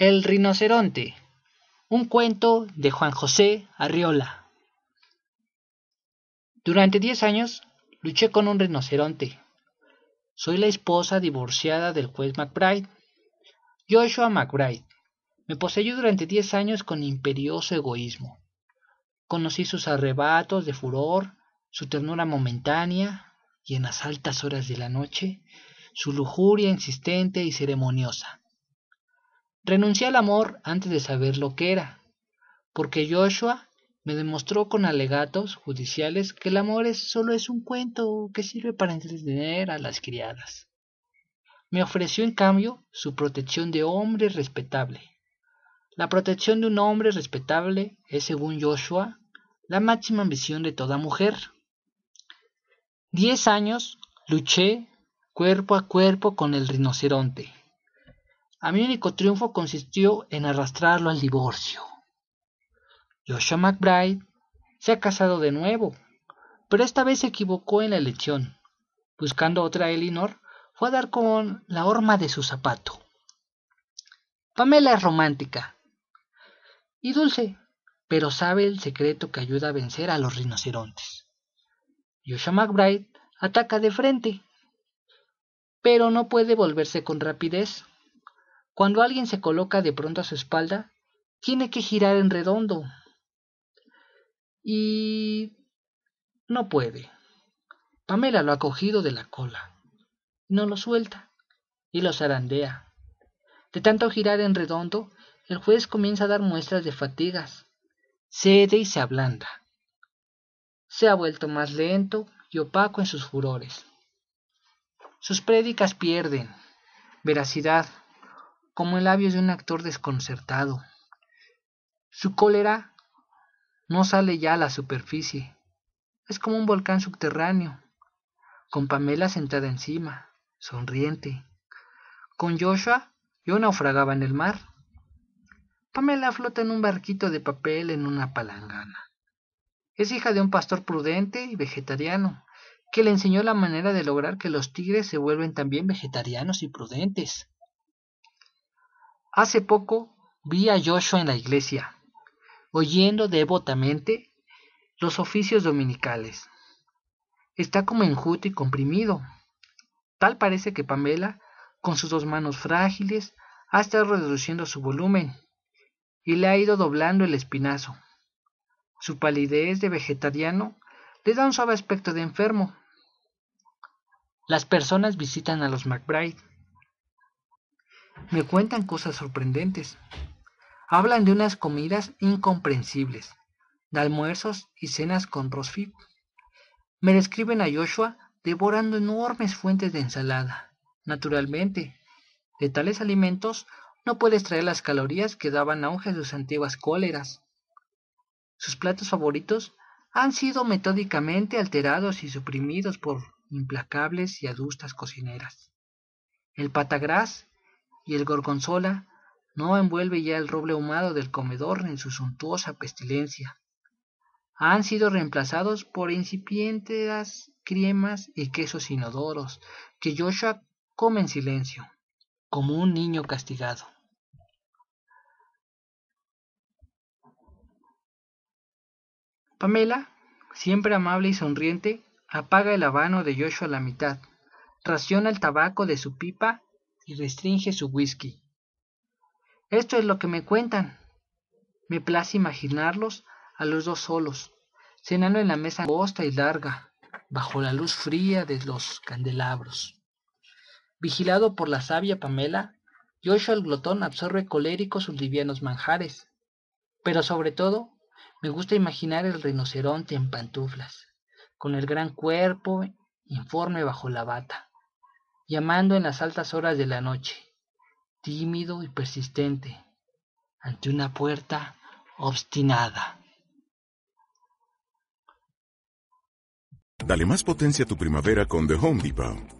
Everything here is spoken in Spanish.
El rinoceronte. Un cuento de Juan José Arriola. Durante diez años luché con un rinoceronte. Soy la esposa divorciada del juez McBride. Joshua McBride. Me poseyó durante diez años con imperioso egoísmo. Conocí sus arrebatos de furor, su ternura momentánea y en las altas horas de la noche, su lujuria insistente y ceremoniosa. Renuncié al amor antes de saber lo que era, porque Joshua me demostró con alegatos judiciales que el amor es, solo es un cuento que sirve para entretener a las criadas. Me ofreció en cambio su protección de hombre respetable. La protección de un hombre respetable es, según Joshua, la máxima ambición de toda mujer. Diez años luché cuerpo a cuerpo con el rinoceronte a mi único triunfo consistió en arrastrarlo al divorcio. Joshua McBride se ha casado de nuevo, pero esta vez se equivocó en la elección. Buscando otra Elinor, fue a dar con la horma de su zapato. Pamela es romántica y dulce, pero sabe el secreto que ayuda a vencer a los rinocerontes. Joshua McBride ataca de frente, pero no puede volverse con rapidez. Cuando alguien se coloca de pronto a su espalda, tiene que girar en redondo. Y no puede. Pamela lo ha cogido de la cola. No lo suelta y lo zarandea. De tanto girar en redondo, el juez comienza a dar muestras de fatigas. Cede y se ablanda. Se ha vuelto más lento y opaco en sus furores. Sus prédicas pierden veracidad como el labio de un actor desconcertado. Su cólera no sale ya a la superficie. Es como un volcán subterráneo, con Pamela sentada encima, sonriente. Con Joshua yo naufragaba en el mar. Pamela flota en un barquito de papel en una palangana. Es hija de un pastor prudente y vegetariano, que le enseñó la manera de lograr que los tigres se vuelven también vegetarianos y prudentes. Hace poco vi a Joshua en la iglesia, oyendo devotamente los oficios dominicales. Está como enjuto y comprimido. Tal parece que Pamela, con sus dos manos frágiles, ha estado reduciendo su volumen y le ha ido doblando el espinazo. Su palidez de vegetariano le da un suave aspecto de enfermo. Las personas visitan a los McBride me cuentan cosas sorprendentes. Hablan de unas comidas incomprensibles, de almuerzos y cenas con rosfib. Me describen a Joshua devorando enormes fuentes de ensalada. Naturalmente, de tales alimentos no puede extraer las calorías que daban auge a sus antiguas cóleras. Sus platos favoritos han sido metódicamente alterados y suprimidos por implacables y adustas cocineras. El patagras y el gorgonzola no envuelve ya el roble ahumado del comedor en su suntuosa pestilencia. Han sido reemplazados por incipientes cremas y quesos inodoros que Joshua come en silencio, como un niño castigado. Pamela, siempre amable y sonriente, apaga el habano de Joshua a la mitad, raciona el tabaco de su pipa y restringe su whisky. Esto es lo que me cuentan. Me place imaginarlos a los dos solos, cenando en la mesa angosta y larga, bajo la luz fría de los candelabros. Vigilado por la sabia Pamela, Joshua el glotón absorbe colérico sus livianos manjares. Pero sobre todo, me gusta imaginar el rinoceronte en pantuflas, con el gran cuerpo informe bajo la bata llamando en las altas horas de la noche, tímido y persistente, ante una puerta obstinada. Dale más potencia a tu primavera con The Home Depot.